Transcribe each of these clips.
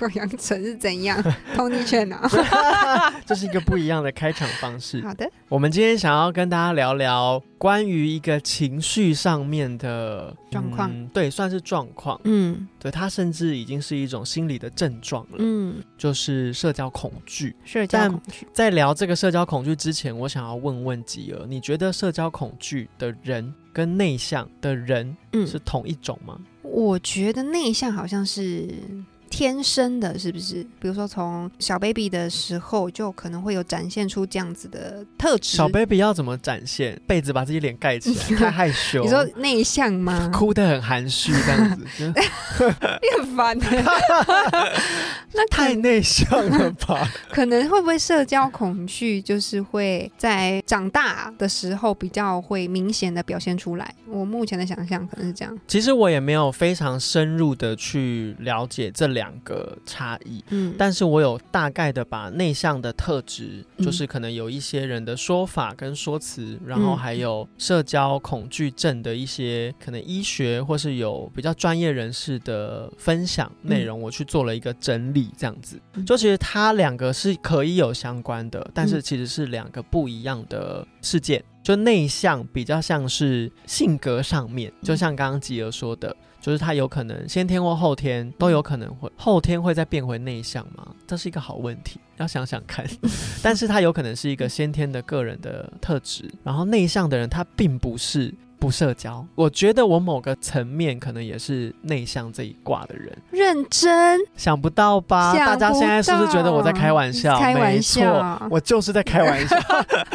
幼阳城是怎样？通你圈啊！这是一个不一样的开场方式。好的，我们今天想要跟大家聊聊关于一个情绪上面的状况，对，算是状况。嗯，对，它甚至已经是一种心理的症状了。嗯，就是社交恐惧。社交恐惧。在聊这个社交恐惧之前，我想要问问吉儿，你觉得社交恐惧的人跟内向的人是同一种吗？我觉得内向好像是。天生的，是不是？比如说，从小 baby 的时候就可能会有展现出这样子的特质。小 baby 要怎么展现？被子把自己脸盖起来，太害羞。你说内向吗？哭得很含蓄，这样子。你很烦。那太内向了吧？可能会不会社交恐惧，就是会在长大的时候比较会明显的表现出来。我目前的想象可能是这样。其实我也没有非常深入的去了解这两。两个差异，嗯，但是我有大概的把内向的特质，就是可能有一些人的说法跟说辞，然后还有社交恐惧症的一些可能医学或是有比较专业人士的分享内容，我去做了一个整理，这样子，就其实它两个是可以有相关的，但是其实是两个不一样的事件。就内向比较像是性格上面，就像刚刚吉儿说的。就是他有可能先天或后天都有可能会后天会再变回内向吗？这是一个好问题，要想想看。但是他有可能是一个先天的个人的特质，然后内向的人他并不是。不社交，我觉得我某个层面可能也是内向这一挂的人。认真，想不到吧？大家现在是不是觉得我在开玩笑？开玩笑，我就是在开玩笑。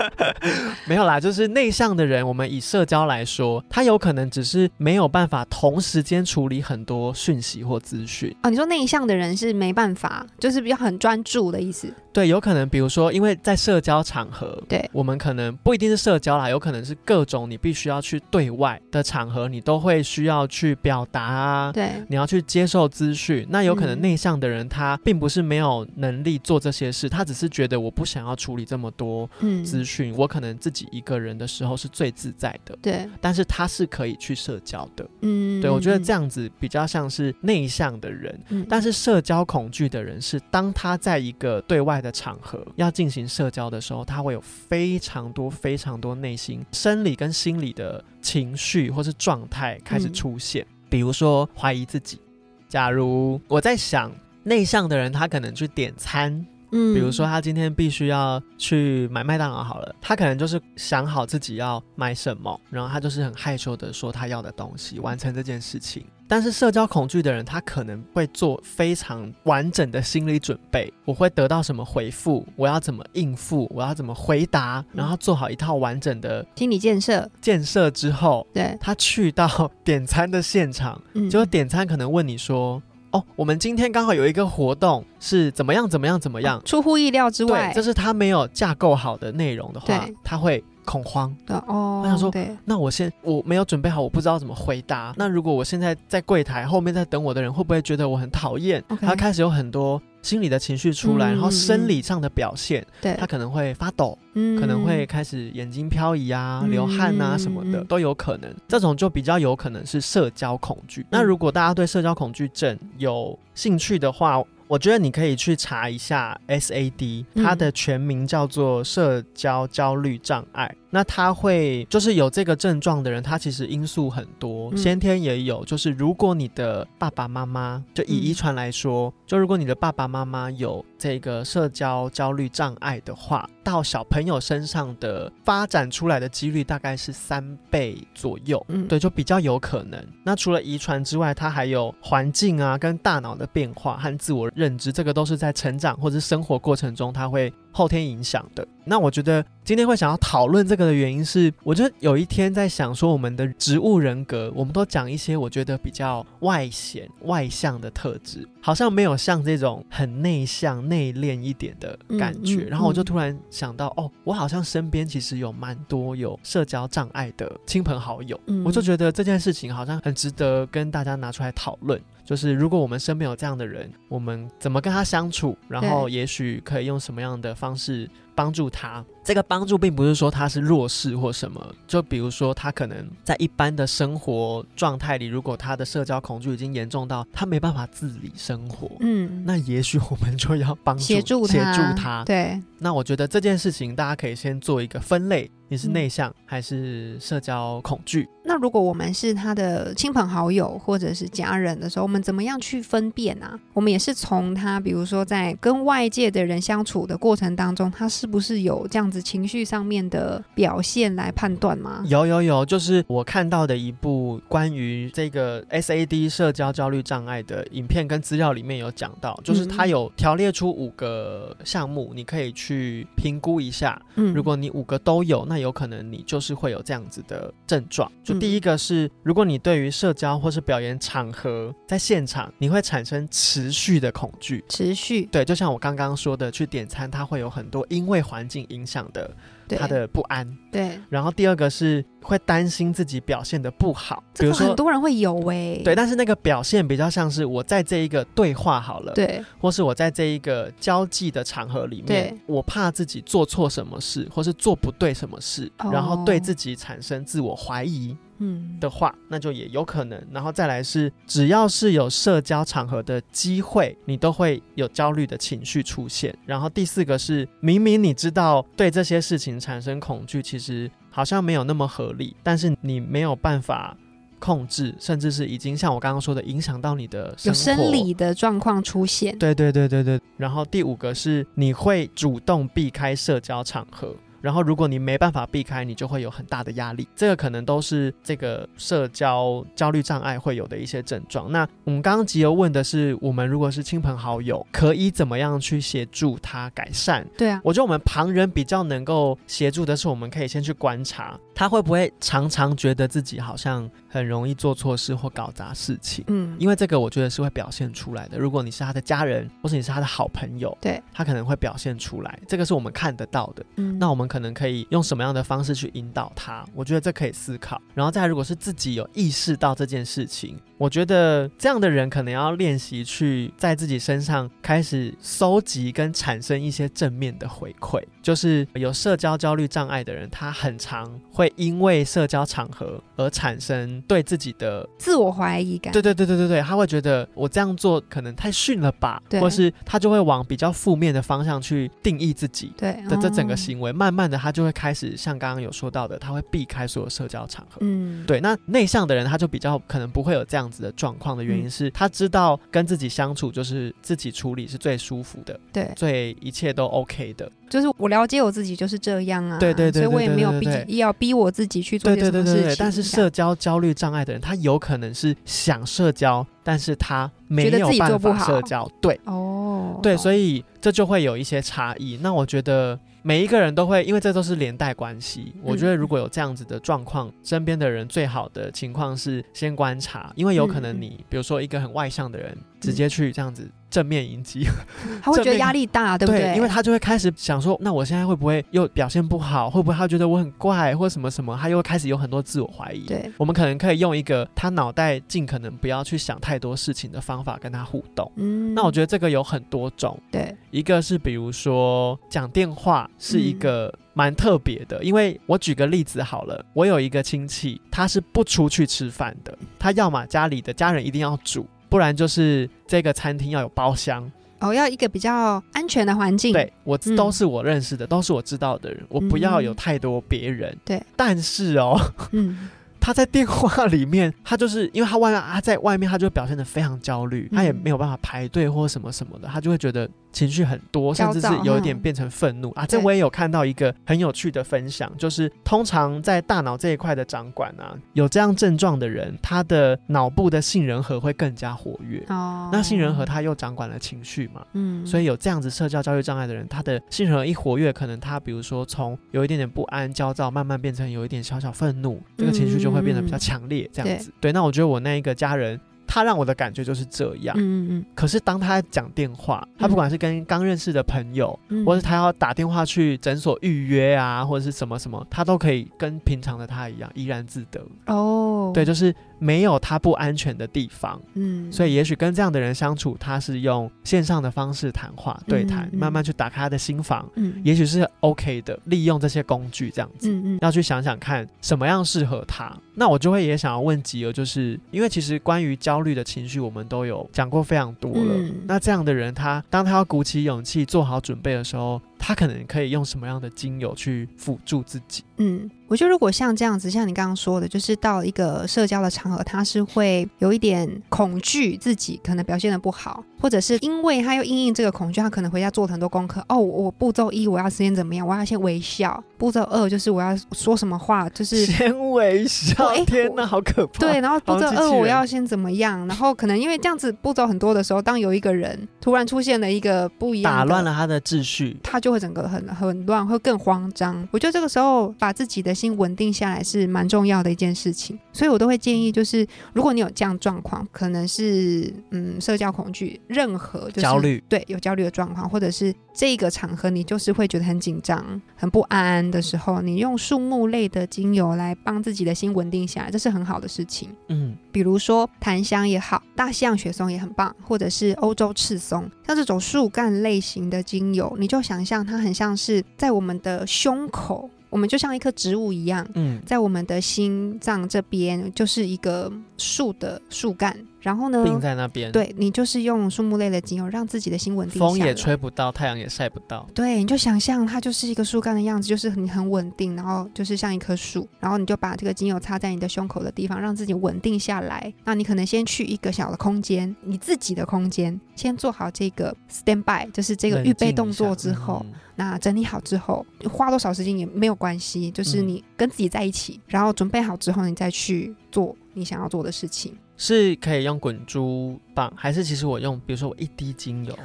没有啦，就是内向的人，我们以社交来说，他有可能只是没有办法同时间处理很多讯息或资讯。啊，你说内向的人是没办法，就是比较很专注的意思。对，有可能，比如说，因为在社交场合，对，我们可能不一定是社交啦，有可能是各种你必须要去对。外的场合，你都会需要去表达啊，对，你要去接受资讯。那有可能内向的人，他并不是没有能力做这些事，他只是觉得我不想要处理这么多资讯，我可能自己一个人的时候是最自在的。对，但是他是可以去社交的。嗯，对我觉得这样子比较像是内向的人，但是社交恐惧的人是当他在一个对外的场合要进行社交的时候，他会有非常多非常多内心生理跟心理的。情绪或是状态开始出现，比如说怀疑自己。假如我在想，内向的人他可能去点餐，嗯，比如说他今天必须要去买麦当劳好了，他可能就是想好自己要买什么，然后他就是很害羞的说他要的东西，完成这件事情。但是社交恐惧的人，他可能会做非常完整的心理准备。我会得到什么回复？我要怎么应付？我要怎么回答？然后做好一套完整的心理建设。建设之后，对他去到点餐的现场，就点餐可能问你说：“哦，我们今天刚好有一个活动，是怎么样？怎么样？怎么样？”出乎意料之外，这是他没有架构好的内容的话，他会。恐慌的哦，我想说，那我先我没有准备好，我不知道怎么回答。那如果我现在在柜台后面在等我的人，会不会觉得我很讨厌？他开始有很多心理的情绪出来，然后生理上的表现，对，他可能会发抖，可能会开始眼睛飘移啊、流汗啊什么的都有可能。这种就比较有可能是社交恐惧。那如果大家对社交恐惧症有兴趣的话，我觉得你可以去查一下 SAD，它的全名叫做社交焦虑障碍。那他会就是有这个症状的人，他其实因素很多，先天也有。就是如果你的爸爸妈妈，就以遗传来说，就如果你的爸爸妈妈有这个社交焦虑障碍的话，到小朋友身上的发展出来的几率大概是三倍左右。嗯，对，就比较有可能。那除了遗传之外，它还有环境啊，跟大脑的变化和自我认知，这个都是在成长或者生活过程中，它会。后天影响的，那我觉得今天会想要讨论这个的原因是，我觉得有一天在想说我们的植物人格，我们都讲一些我觉得比较外显、外向的特质，好像没有像这种很内向、内敛一点的感觉。嗯嗯然后我就突然想到，哦，我好像身边其实有蛮多有社交障碍的亲朋好友，嗯我就觉得这件事情好像很值得跟大家拿出来讨论。就是如果我们身边有这样的人，我们怎么跟他相处，然后也许可以用什么样的方式帮助他。这个帮助并不是说他是弱势或什么，就比如说他可能在一般的生活状态里，如果他的社交恐惧已经严重到他没办法自理生活，嗯，那也许我们就要帮助协助协，助他。对，那我觉得这件事情大家可以先做一个分类，你是嗯内向还是社交恐惧？那如果我们是他的亲朋好友或者是家人的时候，我们怎么样去分辨啊？我们也是从他，比如说在跟外界的人相处的过程当中，他是不是有这样子情绪上面的表现来判断吗？有有有，就是我看到的一部关于这个 SAD 社交焦虑障碍的影片跟资料里面有讲到，就是它嗯有条列出五个项目，你可以去评估一下。嗯如果你五个都有，那有可能你就是会有这样子的症状。就嗯第一个是，如果你对于社交或是表演场合在现场，你会产生持续的恐惧。持续对，就像我刚刚说的，去点餐，它会有很多因为环境影响的对他的不安。对，然后第二个是会担心自己表现的不好，比如说很。多人会有诶、对，但是那个表现比较像是我在这一个对话好了，，对。或是我在这一个交际的场合里面，我怕自己做错什么事，或是做不对什么事，然后对哦自己产生自我怀疑嗯的话，那就也有可能。然后再来是，只要是有社交场合的机会，你都会有焦虑的情绪出现。然后第四个是，明明你知道对这些事情产生恐惧，其实好像没有那么合理，但是你没有办法。控制，甚至是已经像我刚刚说的，影响到你的有生理的状况出现，对对对对对。然后第五个是你会主动避开社交场合。然后，如果你没办法避开，你就会有很大的压力。这个可能都是这个社交焦虑障碍会有的一些症状。那我们刚刚吉由问的是，我们如果是亲朋好友，可以怎么样去协助他改善？对啊，我觉得我们旁人比较能够协助的是，我们可以先去观察他会不会常常觉得自己好像很容易做错事或搞砸事情。嗯，因为这个我觉得是会表现出来的。如果你是他的家人，或是你是他的好朋友，对，他可能会表现出来，这个是我们看得到的。嗯那我们可能可以用什么样的方式去引导他？我觉得这可以思考。然后再如果是自己有意识到这件事情，我觉得这样的人可能要练习去在自己身上开始搜集跟产生一些正面的回馈。就是有社交焦虑障碍的人，他很常会因为社交场合而产生对自己的自我怀疑感，对对对对对对，他会觉得我这样做可能太逊了吧，或是他就会往比较负面的方向去定义自己对的这整个哦行为，慢慢的他就会开始像刚刚有说到的，他会避开所有社交场合。嗯，对，那内向的人他就比较可能不会有这样子的状况的原因嗯是，他知道跟自己相处就是自己处理是最舒服的，对，最一切都 OK 的。就是我了解我自己就是这样啊，对对对所以我也没有对对逼要逼我自己去做对对些事情，对对对，但是社交焦虑障碍的人，他有可能是想社交，但是他没有办法社交。对，哦，对，所以这就会有一些差异。那我觉得每一个人都会，因为这都是连带关系。我觉得如果有这样子的状况，身边的人最好的情况是先观察，因为有可能嗯你，比如说一个很外向的人，直接去这样子正面迎击，他会觉得压力大，对不对？因为他就会开始想说，那我现在会不会又表现不好？会不会他觉得我很怪，或什么什么？他又开始有很多自我怀疑。对，我们可能可以用一个他脑袋尽可能不要去想太多事情的方法跟他互动。嗯，那我觉得这个有很多种，对，一个是比如说讲电话是一个蛮特别的，因为我举个例子好了，我有一个亲戚，他是不出去吃饭的，他要么家里的家人一定要煮，不然就是这个餐厅要有包厢。哦，要一个比较安全的环境，对我嗯。都是我认识的，都是我知道的人，我不要有太多别人。对，但是哦，嗯，他在电话里面，他就是因为他外面他在外面，他就表现得非常焦虑，嗯他也没有办法排队或什么什么的，他就会觉得情绪很多，甚至是有一点嗯变成愤怒啊。这我也有看到一个很有趣的分享，就是通常在大脑这一块的掌管啊，有这样症状的人，他的脑部的杏仁核会更加活跃。哦，那杏仁核他又掌管了情绪嘛，嗯，所以有这样子社交焦虑障碍的人，他的杏仁核一活跃，可能他比如说从有一点点不安、焦躁，慢慢变成有一点小小愤怒，这个情绪就会变得比较强烈，这样子。对，那我觉得我那一个家人。他让我的感觉就是这样。嗯嗯可是当他讲电话，他不管是跟刚认识的朋友，嗯，或是他要打电话去诊所预约啊，或者是什么什么，他都可以跟平常的他一样怡然自得。哦，对，，就是没有他不安全的地方。嗯，所以，也许跟这样的人相处，他是用线上的方式谈话、对谈，嗯嗯慢慢去打开他的心房，嗯，也许是 OK 的。利用这些工具，这样子。嗯嗯要去想想看什么样适合他。那我就会也想要问吉儿，就是因为其实关于焦虑的情绪，我们都有讲过非常多了。嗯那这样的人他，当他要鼓起勇气做好准备的时候，他可能可以用什么样的精油去辅助自己？嗯，我觉得如果像这样子，像你刚刚说的，就是到一个社交的场合，他是会有一点恐惧自己可能表现的不好，或者是因为他又因应这个恐惧，他可能回家做了很多功课。哦，我步骤一我要先怎么样？我要先微笑。步骤二就是我要说什么话，就是先微笑哎，天哪，好可怕！对，然后步骤二我要先怎么样？然后可能因为这样子步骤很多的时候，当有一个人突然出现了一个不一样打乱了他的秩序。他就会整个很很乱，会更慌张。我觉得这个时候把自己的心稳定下来是蛮重要的一件事情，所以我都会建议，就是如果你有这样状况，可能是嗯社交恐惧，任何就是焦虑，对有焦虑的状况，或者是这个场合你就是会觉得很紧张、很不安的时候，你用树木类的精油来帮自己的心稳定下来，这是很好的事情。嗯，比如说檀香也好，大西洋雪松也很棒，或者是欧洲赤松，像这种树干类型的精油，你就想象它很像是在我们的胸口，我们就像一棵植物一样，嗯，在我们的心脏这边就是一个树的树干，然后呢，病在那边，，对你就是用树木类的精油让自己的心稳定下来，风也吹不到，太阳也晒不到。对，你就想象它就是一个树干的样子，就是你很稳定，然后就是像一棵树，然后你就把这个精油插在你的胸口的地方，让自己稳定下来。那你可能先去一个小的空间，你自己的空间，先做好这个 stand by，就是这个预备动作之后，嗯那整理好之后，花多少时间也没有关系，就是嗯你跟自己在一起，然后准备好之后，你再去做你想要做的事情。是可以用滚珠棒，还是其实我用，比如说我一滴精油，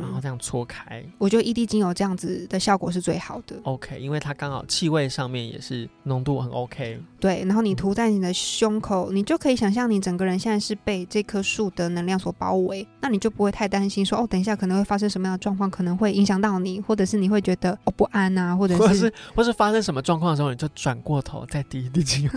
然后嗯，这样搓开我觉得一滴精油这样子的效果是最好的。，OK，因为它刚好气味上面也是浓度很 OK。对，然后你嗯涂在你的胸口，你就可以想象你整个人现在是被这棵树的能量所包围，那你就不会太担心说哦，等一下可能会发生什么样的状况，可能会影响到你，或者是你会觉得哦不安啊，或者是或是发生什么状况的时候，你就转过头再滴一滴精油，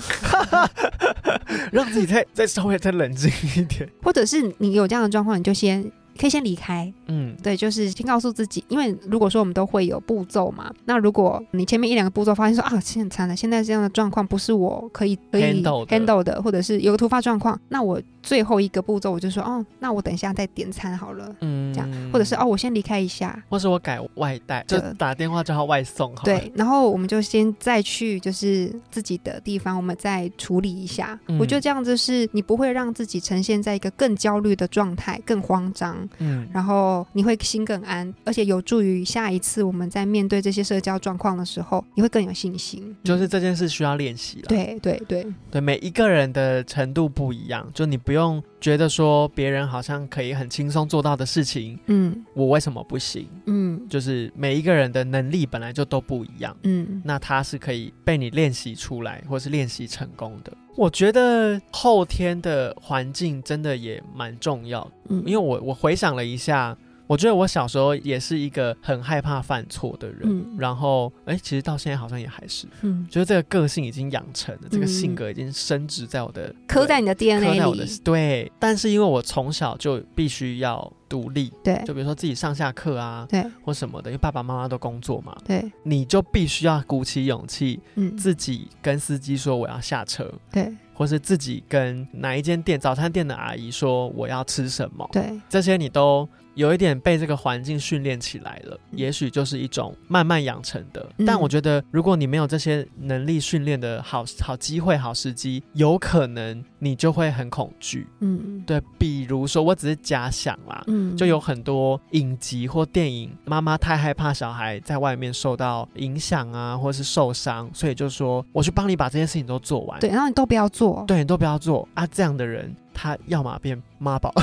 让自己再再稍微再冷静一点。或者是你有这样的状况，你就先可以先离开，嗯，对，就是先告诉自己，因为如果说我们都会有步骤嘛，那如果你前面一两个步骤发现说啊，现在惨了，现在这样的状况不是我可以可以 Handle 的。的，或者是有个突发状况，那我最后一个步骤我就说哦，那我等一下再点餐好了。嗯这样或者是哦，，我先离开一下，或是我改外带，就打电话叫他外送好了。对，然后我们就先再去就是自己的地方，我们再处理一下。嗯我觉得这样子是你不会让自己呈现在一个更焦虑的状态，更慌张，嗯，然后你会心更安，而且有助于下一次我们在面对这些社交状况的时候，你会更有信心。就是这件事需要练习了。对对对，对，每一个人的程度不一样，就你不用觉得说别人好像可以很轻松做到的事情，嗯我为什么不行？嗯就是每一个人的能力本来就都不一样，嗯那他是可以被你练习出来，或是练习成功的。我觉得后天的环境真的也蛮重要的，嗯，因为我我回想了一下，我觉得我小时候也是一个很害怕犯错的人，嗯。然后哎，其实到现在好像也还是，嗯。觉得这个个性已经养成了，这个嗯性格已经深植在我的刻在你的刻在 DNA 我的里，对，但是因为我从小就必须要独立，对。就比如说自己上下课啊对。或什么的，因为爸爸妈妈都工作嘛，对，你就必须要鼓起勇气，嗯。自己跟司机说我要下车，对。或是自己跟哪一间店早餐店的阿姨说我要吃什么，对，这些你都有一点被这个环境训练起来了，嗯也许就是一种慢慢养成的。嗯但我觉得，如果你没有这些能力训练的好好机会、好时机，有可能你就会很恐惧。嗯对，比如说，我只是假想啦。嗯，就有很多影集或电影，妈妈太害怕小孩在外面受到影响啊，或是受伤，所以就说我去帮你把这些事情都做完。对，然后你都不要做，对，你都不要做啊！这样的人，他要么变妈宝，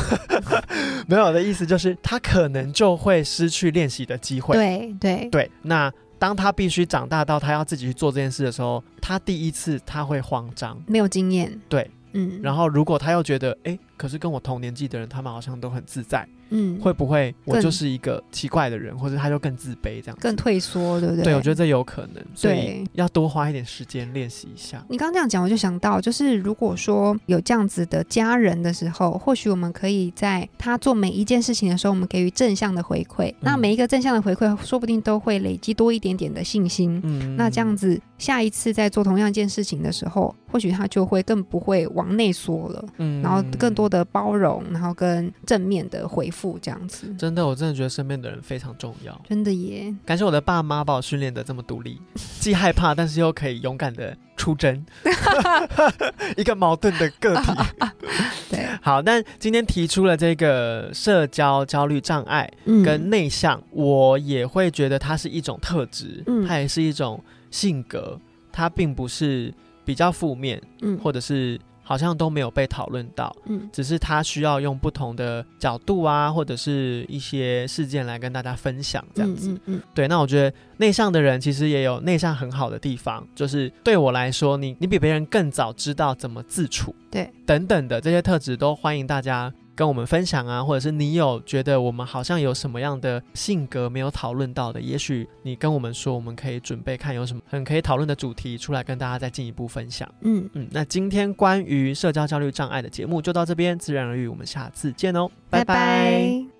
没有的意思就是他可能就会失去练习的机会。对对。对，那当他必须长大到他要自己去做这件事的时候，他第一次他会慌张，没有经验，对，嗯，然后如果他又觉得，哎，可是跟我同年纪的人，他们好像都很自在。嗯，会不会我就是一个奇怪的人，或者他就更自卑这样，更退缩，对不对？对，我觉得这有可能，所以要多花一点时间练习一下。你刚刚这样讲，我就想到，就是如果说有这样子的家人的时候，或许我们可以在他做每一件事情的时候，我们给予正向的回馈。那每一个正向的回馈，说不定都会累积多一点点的信心。嗯，那这样子，下一次在做同样一件事情的时候，或许他就会更不会往内缩了。嗯，然后更多的包容，然后跟正面的回复这样子。真的，我真的觉得身边的人非常重要。真的耶！感谢我的爸妈把我训练的这么独立，既害怕，但是又可以勇敢的出征，一个矛盾的个体。对，好，那今天提出了这个社交焦虑障碍跟内向，我也会觉得它是一种特质，它也是一种性格，它并不是比较负面，嗯，或者是。好像都没有被讨论到，嗯，只是他需要用不同的角度啊，或者是一些事件来跟大家分享这样子，嗯，对。那我觉得内向的人其实也有内向很好的地方，就是对我来说，你你比别人更早知道怎么自处，对，等等的这些特质都欢迎大家。跟我们分享啊，或者是你有觉得我们好像有什么样的性格没有讨论到的，也许你跟我们说，我们可以准备看有什么很可以讨论的主题出来跟大家再进一步分享。嗯嗯，那今天关于社交焦虑障碍的节目就到这边，自然而语，我们下次见哦，拜拜。